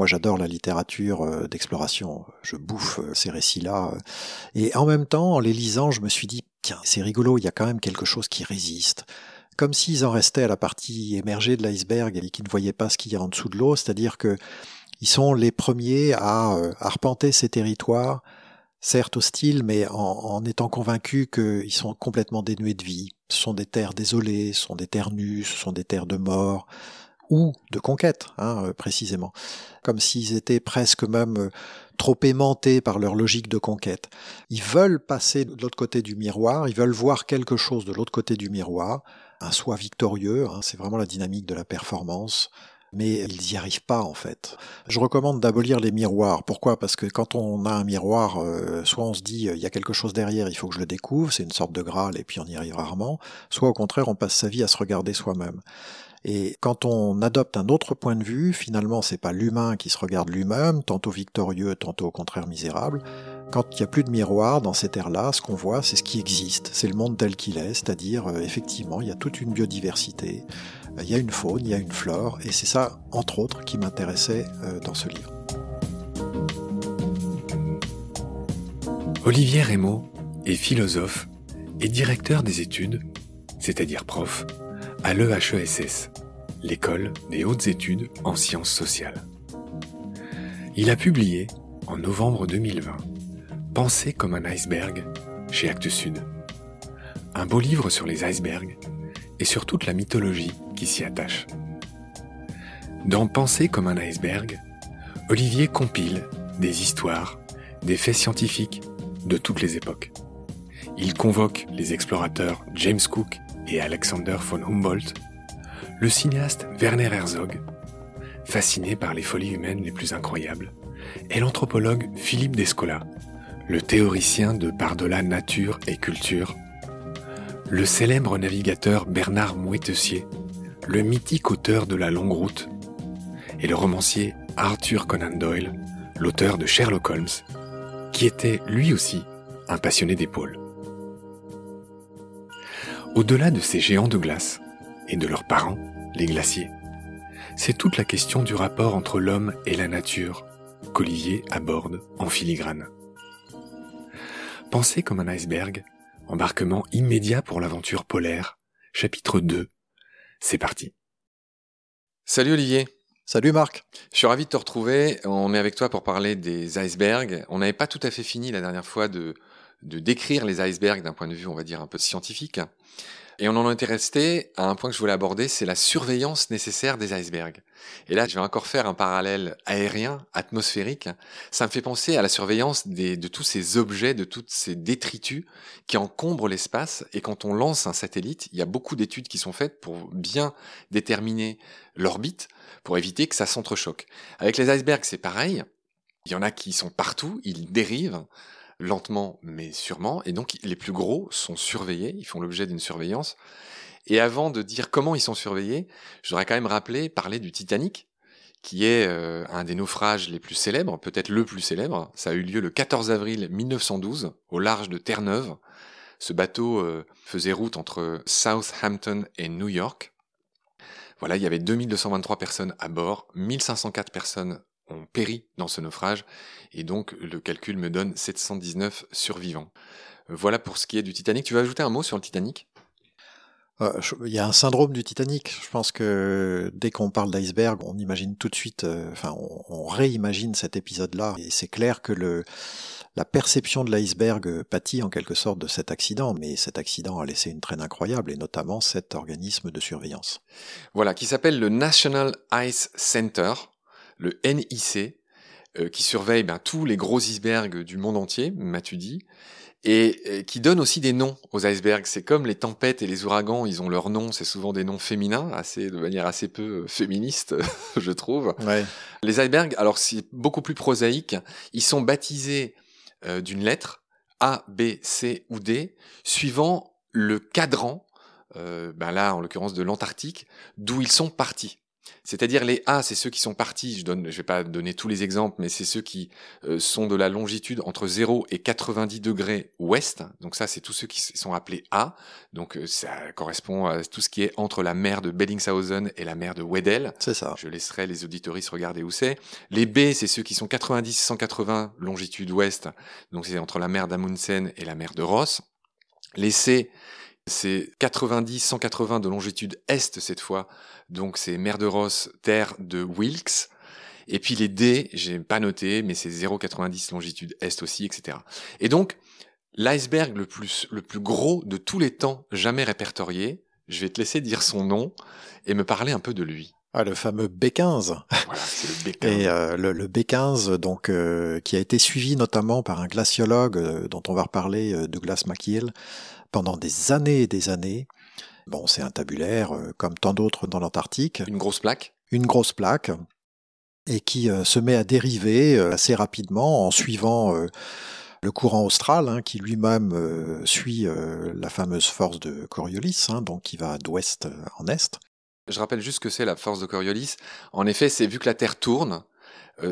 Moi, j'adore la littérature euh, d'exploration. Je bouffe euh, ces récits-là. Et en même temps, en les lisant, je me suis dit, tiens, c'est rigolo, il y a quand même quelque chose qui résiste. Comme s'ils en restaient à la partie émergée de l'iceberg et qu'ils ne voyaient pas ce qu'il y a en dessous de l'eau, c'est-à-dire que ils sont les premiers à euh, arpenter ces territoires, certes hostiles, mais en, en étant convaincus qu'ils sont complètement dénués de vie. Ce sont des terres désolées, ce sont des terres nues, ce sont des terres de mort, ou de conquête, hein, euh, précisément, comme s'ils étaient presque même euh, trop aimantés par leur logique de conquête. Ils veulent passer de l'autre côté du miroir, ils veulent voir quelque chose de l'autre côté du miroir, un soi victorieux, hein, c'est vraiment la dynamique de la performance, mais ils n'y arrivent pas en fait. Je recommande d'abolir les miroirs. Pourquoi? Parce que quand on a un miroir, euh, soit on se dit il y a quelque chose derrière, il faut que je le découvre, c'est une sorte de graal et puis on y arrive rarement, soit au contraire on passe sa vie à se regarder soi-même. Et quand on adopte un autre point de vue, finalement, c'est pas l'humain qui se regarde lui-même, tantôt victorieux, tantôt au contraire misérable. Quand il n'y a plus de miroir dans ces terres-là, ce qu'on voit, c'est ce qui existe, c'est le monde tel qu'il est, c'est-à-dire, euh, effectivement, il y a toute une biodiversité, euh, il y a une faune, il y a une flore, et c'est ça, entre autres, qui m'intéressait euh, dans ce livre. Olivier Rémaud est philosophe et directeur des études, c'est-à-dire prof, à l'EHESS, l'école des hautes études en sciences sociales. Il a publié, en novembre 2020, Penser comme un iceberg chez Actes Sud. Un beau livre sur les icebergs et sur toute la mythologie qui s'y attache. Dans Penser comme un iceberg, Olivier compile des histoires, des faits scientifiques de toutes les époques. Il convoque les explorateurs James Cook et Alexander von Humboldt, le cinéaste Werner Herzog, fasciné par les folies humaines les plus incroyables, et l'anthropologue Philippe Descola, le théoricien de par-delà nature et culture, le célèbre navigateur Bernard Moitessier, le mythique auteur de La Longue Route, et le romancier Arthur Conan Doyle, l'auteur de Sherlock Holmes, qui était lui aussi un passionné des. Au-delà de ces géants de glace et de leurs parents, les glaciers, c'est toute la question du rapport entre l'homme et la nature qu'Olivier aborde en filigrane. Pensez comme un iceberg, embarquement immédiat pour l'aventure polaire, chapitre 2. C'est parti. Salut Olivier. Salut Marc. Je suis ravi de te retrouver. On est avec toi pour parler des icebergs. On n'avait pas tout à fait fini la dernière fois de, de décrire les icebergs d'un point de vue, on va dire, un peu scientifique. Et on en était resté à un point que je voulais aborder, c'est la surveillance nécessaire des icebergs. Et là, je vais encore faire un parallèle aérien, atmosphérique. Ça me fait penser à la surveillance de tous ces objets, de tous ces détritus qui encombrent l'espace. Et quand on lance un satellite, il y a beaucoup d'études qui sont faites pour bien déterminer l'orbite, pour éviter que ça s'entrechoque. Avec les icebergs, c'est pareil. Il y en a qui sont partout, ils dérivent lentement mais sûrement, et donc les plus gros sont surveillés, ils font l'objet d'une surveillance. Et avant de dire comment ils sont surveillés, je voudrais quand même rappeler, parler du Titanic, qui est euh, un des naufrages les plus célèbres, peut-être le plus célèbre. Ça a eu lieu le 14 avril 1912, au large de Terre-Neuve. Ce bateau euh, faisait route entre Southampton et New York. Voilà, il y avait 2223 personnes à bord, 1504 personnes ont péri dans ce naufrage, et donc le calcul me donne 719 survivants. Voilà pour ce qui est du Titanic. Tu veux ajouter un mot sur le Titanic? Euh, il y a un syndrome du Titanic. Je pense que dès qu'on parle d'iceberg, on imagine tout de suite, euh, enfin, on, réimagine cet épisode-là. Et c'est clair que le, la perception de l'iceberg pâtit en quelque sorte de cet accident, mais cet accident a laissé une traîne incroyable, et notamment cet organisme de surveillance. Voilà, qui s'appelle le National Ice Center, le NIC, euh, qui surveille ben, tous les gros icebergs du monde entier, m'as-tu dit, et, qui donne aussi des noms aux icebergs. C'est comme les tempêtes et les ouragans, ils ont leurs noms, c'est souvent des noms féminins, assez de manière assez peu euh, féministe, je trouve. Les icebergs, alors c'est beaucoup plus prosaïque, ils sont baptisés euh, d'une lettre A, B, C ou D, suivant le cadran, ben là en l'occurrence de l'Antarctique, d'où ils sont partis. C'est-à-dire les A, c'est ceux qui sont partis, je je vais pas donner tous les exemples, mais c'est ceux qui euh, sont de la longitude entre 0 et 90 degrés ouest. Donc ça, c'est tous ceux qui sont appelés A. Donc euh, ça correspond à tout ce qui est entre la mer de Bellingshausen et la mer de Weddell. C'est ça. Je laisserai les auditoristes regarder où c'est. Les B, c'est ceux qui sont 90-180 longitude ouest. Donc c'est entre la mer d'Amundsen et la mer de Ross. Les C, c'est 90-180 de longitude est cette fois, donc c'est mer de Ross, terre de Wilkes. Et puis les D, j'ai pas noté, mais c'est 0,90 longitude est aussi, etc. Et donc, l'iceberg le plus, le plus gros de tous les temps jamais répertorié, je vais te laisser dire son nom et me parler un peu de lui. Ah, le fameux B15. Voilà, c'est le B15. Et euh, le, le, B15, donc, euh, qui a été suivi notamment par un glaciologue euh, dont on va reparler, Douglas McKeel, pendant des années et des années. Bon, c'est un tabulaire, euh, comme tant d'autres dans l'Antarctique. Une grosse plaque. Une grosse plaque, et qui euh, se met à dériver euh, assez rapidement en suivant le courant austral, hein, qui lui-même suit la fameuse force de Coriolis, hein, donc qui va d'ouest en est. Je rappelle juste que c'est la force de Coriolis. En effet, c'est vu que la Terre tourne,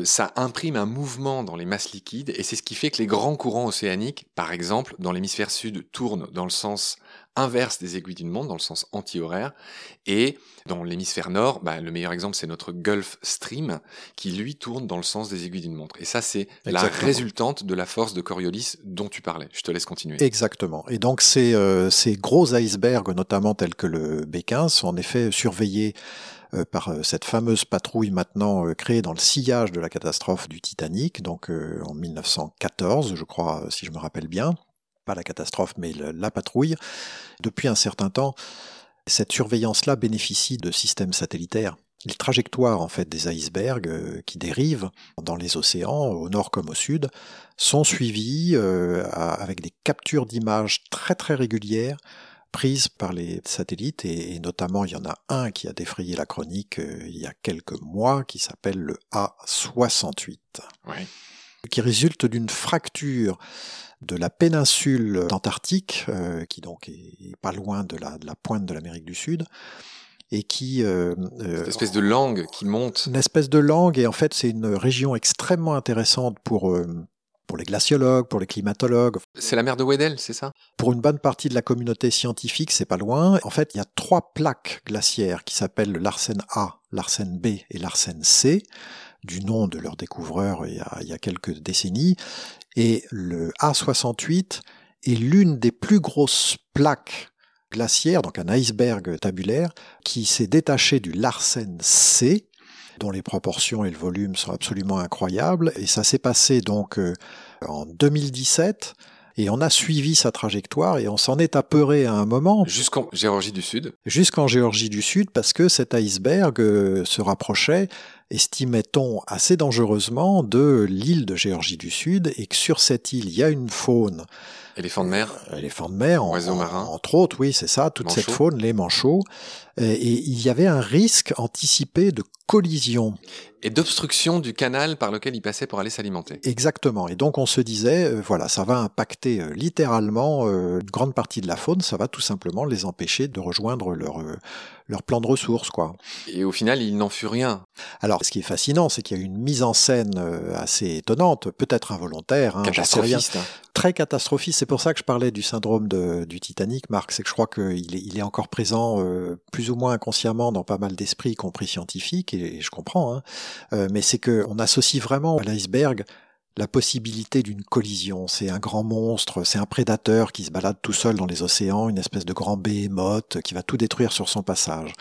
ça imprime un mouvement dans les masses liquides et c'est ce qui fait que les grands courants océaniques, par exemple, dans l'hémisphère sud, tournent dans le sens inverse des aiguilles d'une montre, dans le sens anti-horaire. Et dans l'hémisphère nord, bah, le meilleur exemple, c'est notre Gulf Stream, qui lui tourne dans le sens des aiguilles d'une montre. Et ça, c'est la résultante de la force de Coriolis dont tu parlais. Je te laisse continuer. Exactement. Et donc, ces, euh, ces gros icebergs, notamment tels que le B15, sont en effet surveillés euh, par euh, cette fameuse patrouille maintenant euh, créée dans le sillage de la catastrophe du Titanic, donc en 1914, je crois, si je me rappelle bien pas la catastrophe, mais la patrouille. Depuis un certain temps, cette surveillance-là bénéficie de systèmes satellitaires. Les trajectoires en fait des icebergs euh, qui dérivent dans les océans, au nord comme au sud, sont suivies euh, avec des captures d'images très très régulières prises par les satellites et, notamment il y en a un qui a défrayé la chronique euh, il y a quelques mois qui s'appelle le A68, qui résulte d'une fracture de la péninsule antarctique, euh, qui donc est pas loin de la, de la pointe de l'Amérique du Sud, et qui... Euh, euh, Cette espèce de langue qui monte. Une espèce de langue, et en fait c'est une région extrêmement intéressante pour... pour les glaciologues, pour les climatologues. C'est la mer de Weddell, c'est ça? Pour une bonne partie de la communauté scientifique, c'est pas loin. En fait, il y a trois plaques glaciaires qui s'appellent le Larsen A, Larsen B et Larsen C, du nom de leur découvreur il y a, il y a quelques décennies, et le A68 est l'une des plus grosses plaques glaciaires, donc un iceberg tabulaire, qui s'est détaché du Larsen C, dont les proportions et le volume sont absolument incroyables. Et ça s'est passé donc euh, en 2017. Et on a suivi sa trajectoire et on s'en est apeuré à un moment. Jusqu'en Géorgie du Sud. Jusqu'en Géorgie du Sud parce que cet iceberg euh, se rapprochait estimait-on assez dangereusement de l'île de Géorgie du Sud et que sur cette île, il y a une faune. Éléphants de mer. Euh, éléphants de mer, oiseaux marins. Entre autres, oui, c'est ça, toute cette faune, les manchots. Et il y avait un risque anticipé de collision. Et d'obstruction du canal par lequel il passait pour aller s'alimenter. Exactement. Et donc on se disait, euh, voilà, ça va impacter euh, littéralement une grande partie de la faune, ça va tout simplement les empêcher de rejoindre leur, leur plan de ressources, quoi. Et au final, il n'en fut rien. Alors, ce qui est fascinant, c'est qu'il y a une mise en scène euh, assez étonnante, peut-être involontaire, hein, catastrophiste, hein. Très catastrophiste. C'est pour ça que je parlais du syndrome du Titanic, Marc. C'est que je crois qu'il est, il est encore présent euh, plus ou moins inconsciemment dans pas mal d'esprits, y compris scientifiques, et, je comprends. Hein. Euh, mais c'est que on associe vraiment à l'iceberg la possibilité d'une collision. C'est un grand monstre, c'est un prédateur qui se balade tout seul dans les océans, une espèce de grand behemoth qui va tout détruire sur son passage.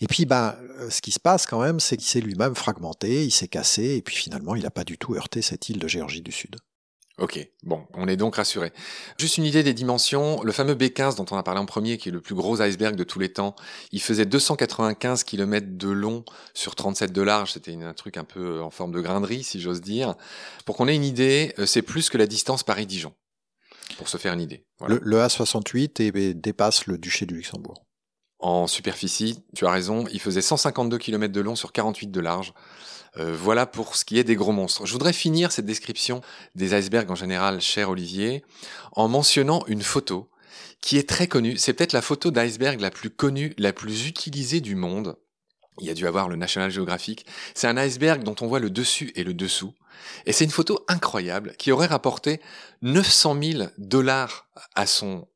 Et puis, bah, ce qui se passe quand même, c'est qu'il s'est lui-même fragmenté, il s'est cassé, et puis finalement, il n'a pas du tout heurté cette île de Géorgie du Sud. Ok, bon, on est donc rassuré. Juste une idée des dimensions, le fameux B15 dont on a parlé en premier, qui est le plus gros iceberg de tous les temps, il faisait 295 km de long sur 37 de large, c'était un truc un peu en forme de grainerie, si j'ose dire. Pour qu'on ait une idée, euh, c'est plus que la distance Paris-Dijon, pour se faire une idée. Le, A68 dépasse le duché du Luxembourg. En superficie, tu as raison, il faisait 152 km de long sur 48 de large. Euh, voilà pour ce qui est des gros monstres. Je voudrais finir cette description des icebergs en général, cher Olivier, en mentionnant une photo qui est très connue. C'est peut-être la photo d'iceberg la plus connue, la plus utilisée du monde. Il y a dû avoir le National Geographic. C'est un iceberg dont on voit le dessus et le dessous. Et c'est une photo incroyable qui aurait rapporté 900 000 dollars à son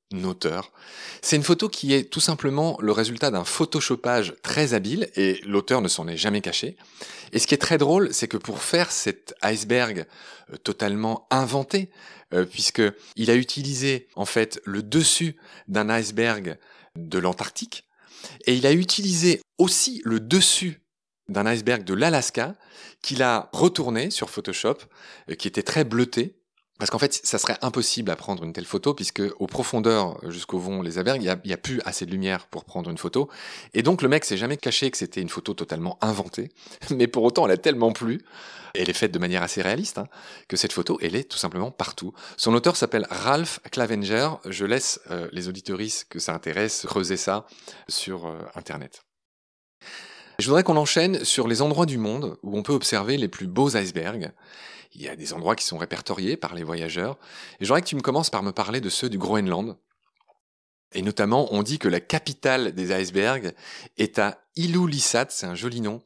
C'est une photo qui est tout simplement le résultat d'un photoshopage très habile et l'auteur ne s'en est jamais caché. Et ce qui est très drôle, c'est que pour faire cet iceberg euh, totalement inventé, euh, puisque il a utilisé en fait le dessus d'un iceberg de l'Antarctique et il a utilisé aussi le dessus d'un iceberg de l'Alaska qu'il a retourné sur Photoshop, euh, qui était très bleuté, parce qu'en fait, ça serait impossible à prendre une telle photo, puisque aux profondeurs jusqu'au vont les icebergs, il n'y a, plus assez de lumière pour prendre une photo. Et donc le mec s'est jamais caché que c'était une photo totalement inventée, mais pour autant elle a tellement plu, elle est faite de manière assez réaliste, hein, que cette photo, elle est tout simplement partout. Son auteur s'appelle Ralph Clavenger. Je laisse euh, les auditoristes que ça intéresse creuser ça sur euh, Internet. Je voudrais qu'on enchaîne sur les endroits du monde où on peut observer les plus beaux icebergs. Il y a des endroits qui sont répertoriés par les voyageurs. Et j'aimerais que tu me commences par me parler de ceux du Groenland. Et notamment, on dit que la capitale des icebergs est à Ilulissat, c'est un joli nom.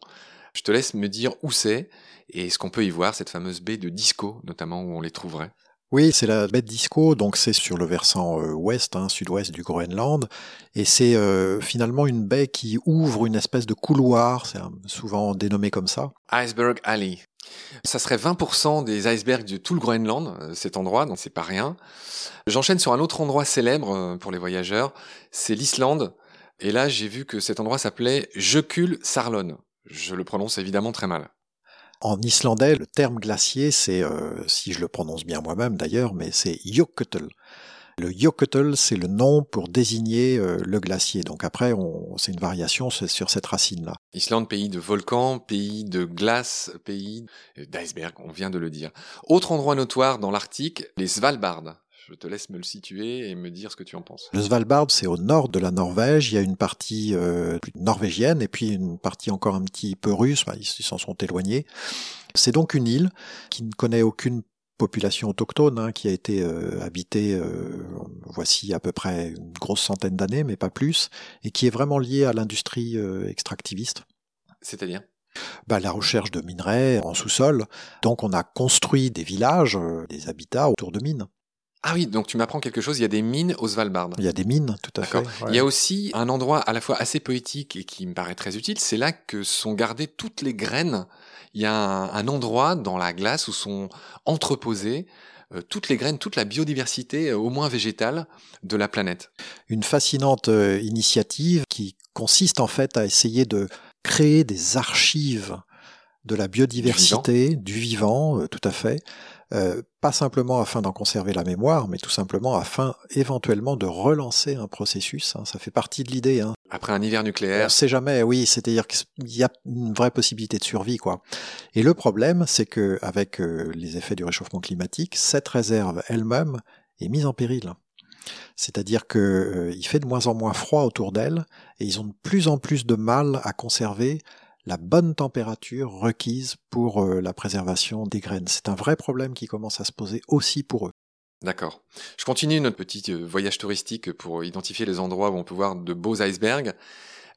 Je te laisse me dire où c'est et est-ce qu'on peut y voir cette fameuse baie de Disco, notamment où on les trouverait. Oui, c'est la baie de Disco, donc c'est sur le versant euh, ouest, hein, sud-ouest du Groenland, et c'est euh, finalement une baie qui ouvre une espèce de couloir, c'est souvent dénommé comme ça. Iceberg Alley. Ça serait 20% des icebergs de tout le Groenland, euh, cet endroit, donc c'est pas rien. J'enchaîne sur un autre endroit célèbre pour les voyageurs, c'est l'Islande, et là j'ai vu que cet endroit s'appelait Jökull Sarlon. Je le prononce évidemment très mal. En islandais, le terme glacier, c'est, euh, si je le prononce bien moi-même d'ailleurs, mais c'est Jökull. Le Jökull, c'est le nom pour désigner euh, le glacier. Donc après, c'est une variation sur cette racine-là. Islande, pays de volcans, pays de glace, pays d'iceberg, on vient de le dire. Autre endroit notoire dans l'Arctique, les Svalbard. Je te laisse me le situer et me dire ce que tu en penses. Le Svalbard, c'est au nord de la Norvège. Il y a une partie euh, norvégienne et puis une partie encore un petit peu russe. ils s'en sont éloignés. C'est donc une île qui ne connaît aucune population autochtone hein, qui a été euh, habitée euh, voici à peu près une grosse centaine d'années, mais pas plus, et qui est vraiment liée à l'industrie extractiviste. C'est-à-dire? Bah, la recherche de minerais en sous-sol. Donc on a construit des villages, des habitats autour de mines. Ah oui, donc tu m'apprends quelque chose, il y a des mines au Svalbard. Il y a des mines, tout à fait. Il y a aussi un endroit à la fois assez poétique et qui me paraît très utile, c'est là que sont gardées toutes les graines. Il y a un, endroit dans la glace où sont entreposées euh, toutes les graines, toute la biodiversité, euh, au moins végétale, de la planète. Une fascinante euh, initiative qui consiste en fait à essayer de créer des archives de la biodiversité, du vivant, tout à fait, euh, pas simplement afin d'en conserver la mémoire, mais tout simplement afin éventuellement de relancer un processus. Hein. ça fait partie de l'idée. Hein. Après un hiver nucléaire. On sait jamais, oui, c'est-à-dire qu'il y a une vraie possibilité de survie, quoi. Et le problème, c'est que avec euh, les effets du réchauffement climatique, cette réserve elle-même est mise en péril. C'est-à-dire qu'il euh, fait de moins en moins froid autour d'elle et ils ont de plus en plus de mal à conserver la bonne température requise pour euh, la préservation des graines. C'est un vrai problème qui commence à se poser aussi pour eux. D'accord. Je continue notre petit euh, voyage touristique pour identifier les endroits où on peut voir de beaux icebergs.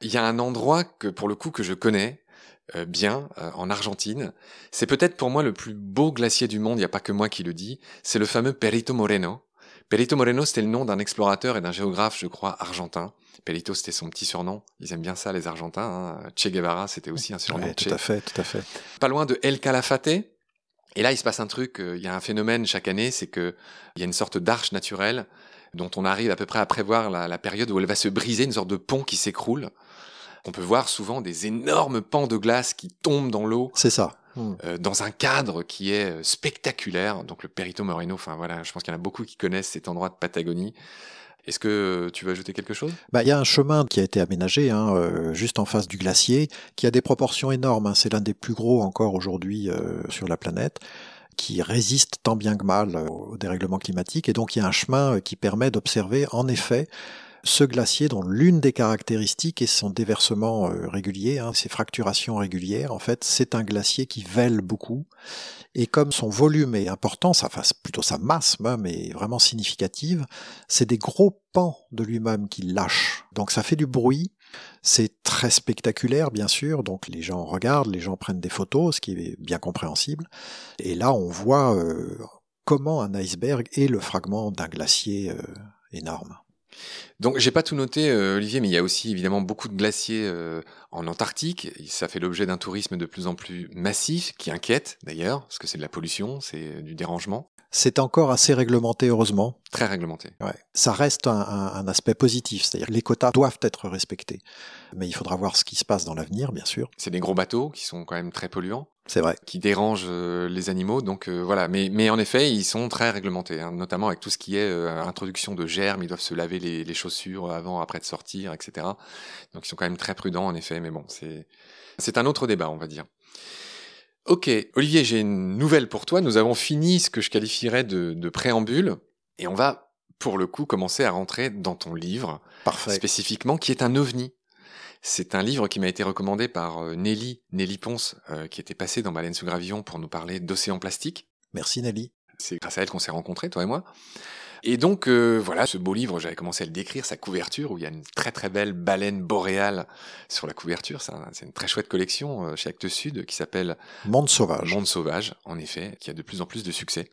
Il y a un endroit que pour le coup que je connais euh, bien en Argentine. C'est peut-être pour moi le plus beau glacier du monde, il n'y a pas que moi qui le dis. C'est le fameux Perito Moreno. Perito Moreno, c'était le nom d'un explorateur et d'un géographe, je crois, argentin. Pelito, c'était son petit surnom. Ils aiment bien ça, les Argentins. Hein. Che Guevara, c'était aussi un surnom. tout à fait, tout à fait. Pas loin de El Calafate. Et là, il se passe un truc. Euh, il y a un phénomène chaque année, c'est que il y a une sorte d'arche naturelle dont on arrive à peu près à prévoir la, période où elle va se briser, une sorte de pont qui s'écroule. On peut voir souvent des énormes pans de glace qui tombent dans l'eau. C'est ça. Euh, dans un cadre qui est euh, spectaculaire. Donc le Perito Moreno, enfin voilà, je pense qu'il y en a beaucoup qui connaissent cet endroit de Patagonie. Est-ce que tu veux ajouter quelque chose? Bah, Il y a un chemin qui a été aménagé hein, euh, juste en face du glacier, qui a des proportions énormes. Hein. C'est l'un des plus gros encore aujourd'hui euh, sur la planète qui résiste tant bien que mal euh, au dérèglement climatique. Et donc il y a un chemin qui permet d'observer en effet ce glacier dont l'une des caractéristiques est son déversement régulier, hein, ses fracturations régulières. En fait, c'est un glacier qui vèle beaucoup et comme son volume est important, sa, enfin, plutôt sa masse même est vraiment significative, c'est des gros pans de lui-même qu'il lâche. Donc ça fait du bruit. C'est très spectaculaire, bien sûr, donc les gens regardent, les gens prennent des photos, ce qui est bien compréhensible. Et là, on voit euh, comment un iceberg est le fragment d'un glacier euh, énorme. Donc j'ai pas tout noté, euh, Olivier, mais il y a aussi évidemment beaucoup de glaciers euh, en Antarctique. Ça fait l'objet d'un tourisme de plus en plus massif, qui inquiète d'ailleurs, parce que c'est de la pollution, c'est du dérangement. C'est encore assez réglementé, heureusement. Très réglementé. Ouais. Ça reste un, un, aspect positif, c'est-à-dire les quotas doivent être respectés. Mais il faudra voir ce qui se passe dans l'avenir, bien sûr. C'est des gros bateaux qui sont quand même très polluants. C'est vrai. Qui dérangent euh, les animaux. Donc euh, voilà. Mais, mais en effet, ils sont très réglementés, hein, notamment avec tout ce qui est euh, introduction de germes. Ils doivent se laver les, les, chaussures avant, après de sortir, etc. Donc ils sont quand même très prudents, en effet. Mais bon, c'est c'est un autre débat, on va dire. Ok, Olivier, j'ai une nouvelle pour toi. Nous avons fini ce que je qualifierais de, de préambule, et on va, pour le coup, commencer à rentrer dans ton livre, Parfait. spécifiquement, qui est un ovni. C'est un livre qui m'a été recommandé par euh, Nelly, Nelly Ponce, euh, qui était passée dans Baleine sous Gravillon pour nous parler d'océan plastique. Merci Nelly. C'est grâce à elle qu'on s'est rencontrés, toi et moi. Et donc euh, voilà, ce beau livre, j'avais commencé à le décrire, sa couverture, où il y a une très très belle baleine boréale sur la couverture. C'est un, une très chouette collection chez Actes Sud qui s'appelle Monde Sauvage. Monde Sauvage, en effet, qui a de plus en plus de succès.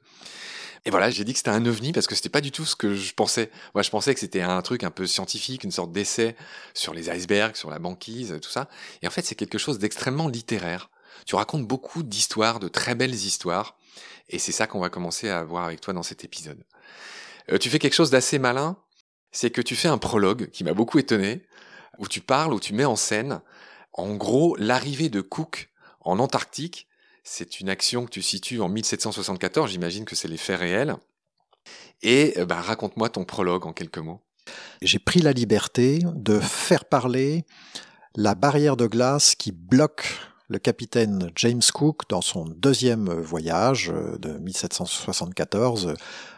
Et voilà, j'ai dit que c'était un ovni parce que c'était pas du tout ce que je pensais. Moi, je pensais que c'était un truc un peu scientifique, une sorte d'essai sur les icebergs, sur la banquise, tout ça. Et en fait, c'est quelque chose d'extrêmement littéraire. Tu racontes beaucoup d'histoires, de très belles histoires. Et c'est ça qu'on va commencer à voir avec toi dans cet épisode. Euh, tu fais quelque chose d'assez malin, c'est que tu fais un prologue qui m'a beaucoup étonné, où tu parles, où tu mets en scène, en gros, l'arrivée de Cook en Antarctique. C'est une action que tu situes en 1774, j'imagine que c'est les faits réels. Et bah, raconte-moi ton prologue en quelques mots. J'ai pris la liberté de faire parler la barrière de glace qui bloque le capitaine James Cook dans son deuxième voyage de 1774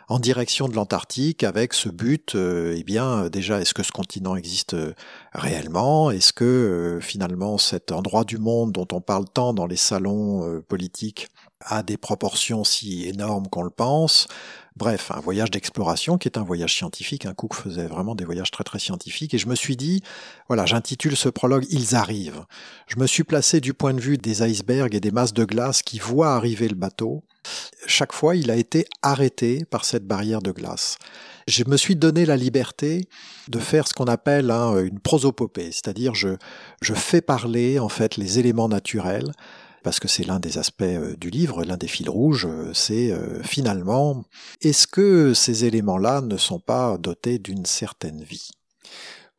en direction de l'Antarctique avec ce but, euh, eh bien déjà, est-ce que ce continent existe réellement? Est-ce que euh, finalement cet endroit du monde dont on parle tant dans les salons euh, politiques a des proportions si énormes qu'on le pense? Bref, un voyage d'exploration qui est un voyage scientifique. Un Cook faisait vraiment des voyages très très scientifiques. Et je me suis dit, voilà, j'intitule ce prologue Ils arrivent. Je me suis placé du point de vue des icebergs et des masses de glace qui voient arriver le bateau. Chaque fois, il a été arrêté par cette barrière de glace. Je me suis donné la liberté de faire ce qu'on appelle hein, une prosopopée, c'est-à-dire je, je fais parler en fait les éléments naturels parce que c'est l'un des aspects du livre, l'un des fils rouges, c'est finalement, est-ce que ces éléments-là ne sont pas dotés d'une certaine vie?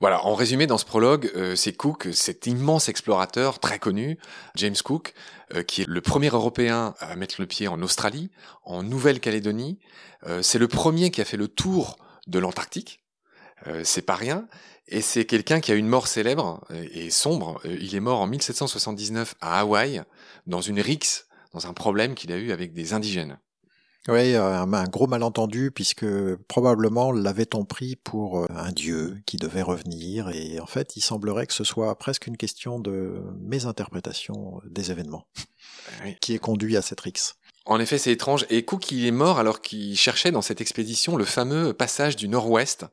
Voilà, en résumé, dans ce prologue, euh, c'est Cook, cet immense explorateur très connu, James Cook, euh, qui est le premier Européen à mettre le pied en Australie, en Nouvelle-Calédonie. Euh, c'est le premier qui a fait le tour de l'Antarctique. c'est pas rien. Et c'est quelqu'un qui a une mort célèbre et sombre. Il est mort en 1779 à Hawaï, dans une rixe, dans un problème qu'il a eu avec des indigènes. Oui, un, un, gros malentendu, puisque probablement l'avait-on pris pour un dieu qui devait revenir, et en fait, il semblerait que ce soit presque une question de mésinterprétation des événements oui. qui est conduit à cette rixe. En effet, c'est étrange. Et Cook, il est mort alors qu'il cherchait dans cette expédition le fameux passage du Nord-Ouest,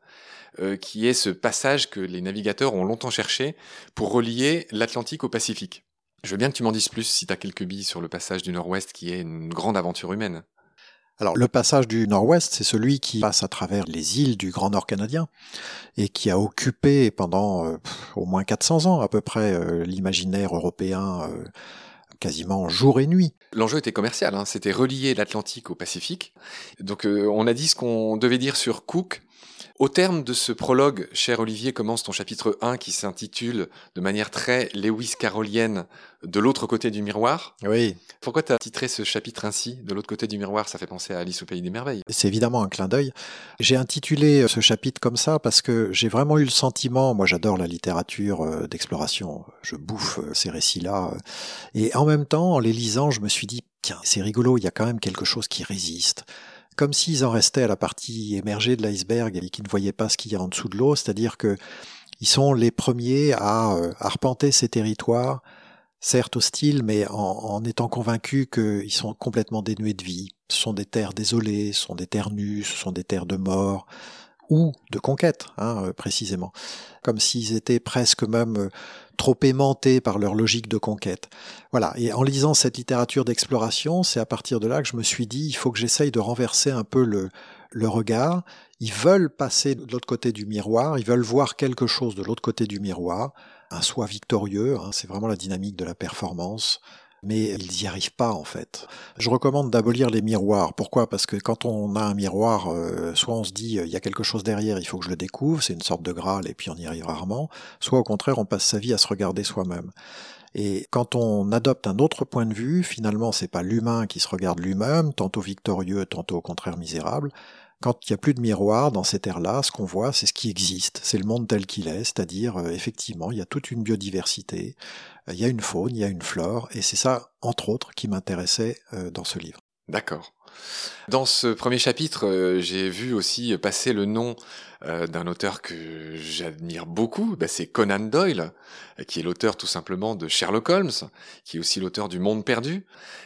euh, qui est ce passage que les navigateurs ont longtemps cherché pour relier l'Atlantique au Pacifique. Je veux bien que tu m'en dises plus si tu as quelques billes sur le passage du Nord-Ouest qui est une grande aventure humaine. Alors le passage du Nord-Ouest, c'est celui qui passe à travers les îles du Grand Nord canadien et qui a occupé pendant euh, au moins 400 ans à peu près euh, l'imaginaire européen euh, quasiment jour et nuit. L'enjeu était commercial, hein, c'était relier l'Atlantique au Pacifique. Donc on a dit ce qu'on devait dire sur Cook. Au terme de ce prologue, cher Olivier, commence ton chapitre 1 qui s'intitule de manière très Lewis carolienne De l'autre côté du miroir. Oui. Pourquoi tu as titré ce chapitre ainsi De l'autre côté du miroir, ça fait penser à Alice au pays des merveilles. C'est évidemment un clin d'œil. J'ai intitulé ce chapitre comme ça parce que j'ai vraiment eu le sentiment, moi j'adore la littérature d'exploration, je bouffe ces récits-là, et en même temps, en les lisant, je me suis dit, tiens, c'est rigolo, il y a quand même quelque chose qui résiste comme s'ils en restaient à la partie émergée de l'iceberg et qu'ils ne voyaient pas ce qu'il y a en dessous de l'eau, c'est-à-dire que ils sont les premiers à arpenter ces territoires, certes hostiles, mais en, en étant convaincus qu'ils sont complètement dénués de vie. Ce sont des terres désolées, ce sont des terres nues, ce sont des terres de mort, ou de conquête, hein, précisément, comme s'ils étaient presque même trop aimantés par leur logique de conquête. Voilà, et en lisant cette littérature d'exploration, c'est à partir de là que je me suis dit, il faut que j'essaye de renverser un peu le, le regard. Ils veulent passer de l'autre côté du miroir, ils veulent voir quelque chose de l'autre côté du miroir, un soi victorieux, hein, c'est vraiment la dynamique de la performance, mais ils n'y arrivent pas en fait. Je recommande d'abolir les miroirs. Pourquoi? Parce que quand on a un miroir, euh, soit on se dit il y a quelque chose derrière, il faut que je le découvre, c'est une sorte de graal et puis on y arrive rarement, soit au contraire on passe sa vie à se regarder soi-même. Et quand on adopte un autre point de vue, finalement c'est pas l'humain qui se regarde lui-même, tantôt victorieux, tantôt au contraire misérable, quand il n'y a plus de miroir dans cette ère-là, ce qu'on voit, c'est ce qui existe, c'est le monde tel qu'il est, c'est-à-dire euh, effectivement, il y a toute une biodiversité, euh, il y a une faune, il y a une flore, et c'est ça, entre autres, qui m'intéressait euh, dans ce livre. D'accord. Dans ce premier chapitre, j'ai vu aussi passer le nom d'un auteur que j'admire beaucoup, bah, c'est Conan Doyle, qui est l'auteur tout simplement de Sherlock Holmes, qui est aussi l'auteur du Monde perdu.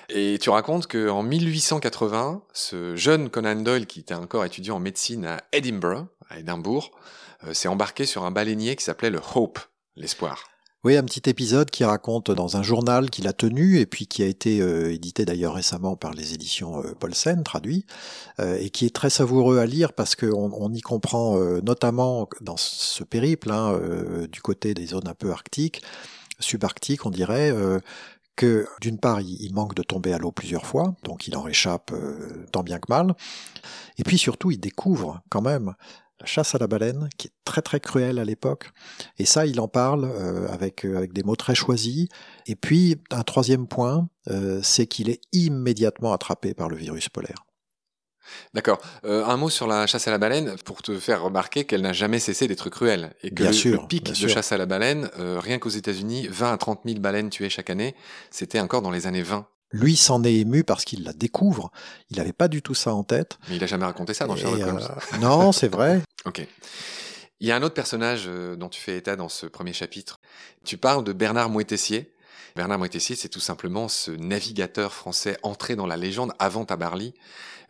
Et tu racontes qu'en 1880, ce jeune Conan Doyle, qui était encore étudiant en médecine à Edinburgh, à Édimbourg, s'est embarqué sur un baleinier qui s'appelait le Hope, l'espoir. Oui, un petit épisode qui raconte dans un journal qu'il a tenu et puis qui a été euh, édité d'ailleurs récemment par les éditions euh, Paulsen, traduit, euh, et qui est très savoureux à lire parce qu'on on y comprend notamment dans ce périple hein, du côté des zones un peu arctiques, subarctiques on dirait, que d'une part il, manque de tomber à l'eau plusieurs fois, donc il en réchappe tant bien que mal, et puis surtout il découvre quand même la chasse à la baleine, qui est très très cruelle à l'époque. Et ça, il en parle euh, avec, euh, avec des mots très choisis. Et puis, un troisième point, euh, c'est qu'il est immédiatement attrapé par le virus polaire. D'accord. un mot sur la chasse à la baleine pour te faire remarquer qu'elle n'a jamais cessé d'être cruelle et que le, pic de chasse à la baleine, rien qu'aux États-Unis, 20 à 30 000 baleines tuées chaque année, c'était encore dans les années 20. Lui s'en est ému parce qu'il la découvre. Il n'avait pas du tout ça en tête. Mais il a jamais raconté ça dans Sherlock Holmes. non, c'est vrai. ok. Il y a un autre personnage euh, dont tu fais état dans ce premier chapitre. Tu parles de Bernard Moitessier. Bernard Moitessier, c'est tout simplement ce navigateur français entré dans la légende avant Tabarly,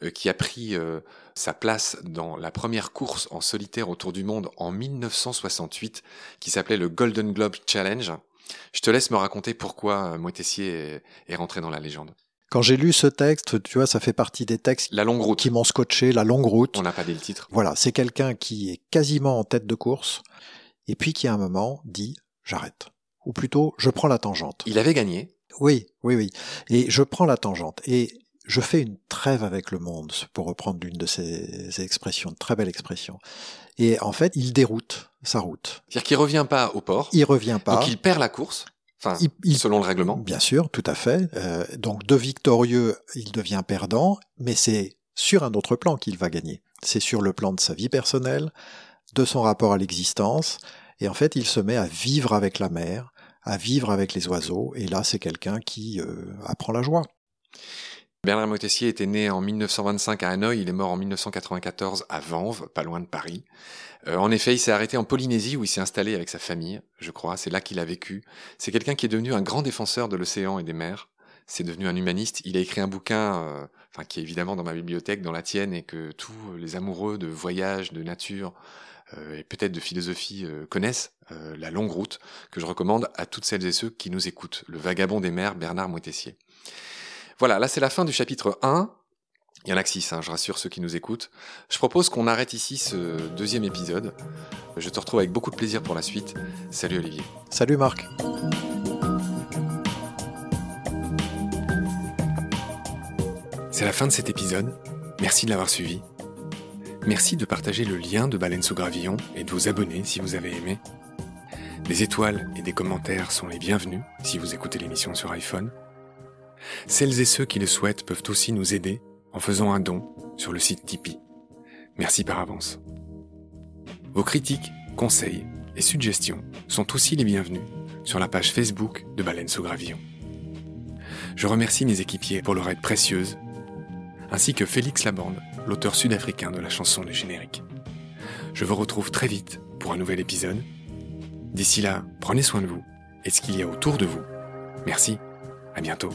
euh, qui a pris euh, sa place dans la première course en solitaire autour du monde en 1968, qui s'appelait le Golden Globe Challenge. Je te laisse me raconter pourquoi Moitessier est rentré dans la légende. Quand j'ai lu ce texte, tu vois, ça fait partie des textes la longue route. qui m'ont scotché, la longue route. On n'a pas dit le titre. Voilà, c'est quelqu'un qui est quasiment en tête de course, et puis qui à un moment dit j'arrête. Ou plutôt, je prends la tangente. Il avait gagné. Oui, oui, oui. Et je prends la tangente. Et je fais une trêve avec le monde, pour reprendre l'une de ces expressions, très belle expression. Et en fait, il déroute sa route. C'est-à-dire qu'il revient pas au port. Il revient pas. Donc il perd la course. Enfin, selon le règlement. Bien sûr, tout à fait. Euh, donc de victorieux, il devient perdant, mais c'est sur un autre plan qu'il va gagner. C'est sur le plan de sa vie personnelle, de son rapport à l'existence, et en fait, il se met à vivre avec la mer, à vivre avec les oiseaux, et là, c'est quelqu'un qui euh, apprend la joie. Bernard Moitessier était né en 1925 à Hanoï, il est mort en 1994 à Vanves, pas loin de Paris. Euh, en effet, il s'est arrêté en Polynésie où il s'est installé avec sa famille, je crois, c'est là qu'il a vécu. C'est quelqu'un qui est devenu un grand défenseur de l'océan et des mers. C'est devenu un humaniste. Il a écrit un bouquin, euh, enfin qui est évidemment dans ma bibliothèque, dans la tienne, et que tous les amoureux de voyage, de nature euh, et peut-être de philosophie connaissent. la longue route que je recommande à toutes celles et ceux qui nous écoutent. Le vagabond des mers, Bernard Moitessier. Voilà, là c'est la fin du chapitre 1. Il y en a que 6, hein, je rassure ceux qui nous écoutent. Je propose qu'on arrête ici ce deuxième épisode. Je te retrouve avec beaucoup de plaisir pour la suite. Salut Olivier. Salut Marc. C'est la fin de cet épisode. Merci de l'avoir suivi. Merci de partager le lien de Baleine sous Gravillon et de vous abonner si vous avez aimé. Des étoiles et des commentaires sont les bienvenus si vous écoutez l'émission sur iPhone. Celles et ceux qui le souhaitent peuvent aussi nous aider en faisant un don sur le site Tipeee. Merci par avance. Vos critiques, conseils et suggestions sont aussi les bienvenus sur la page Facebook de Baleine sous Gravillon. Je remercie mes équipiers pour leur aide précieuse, ainsi que Félix Laborde, l'auteur sud-africain de la chanson du générique. Je vous retrouve très vite pour un nouvel épisode. D'ici là, prenez soin de vous et ce qu'il y a autour de vous. Merci à bientôt.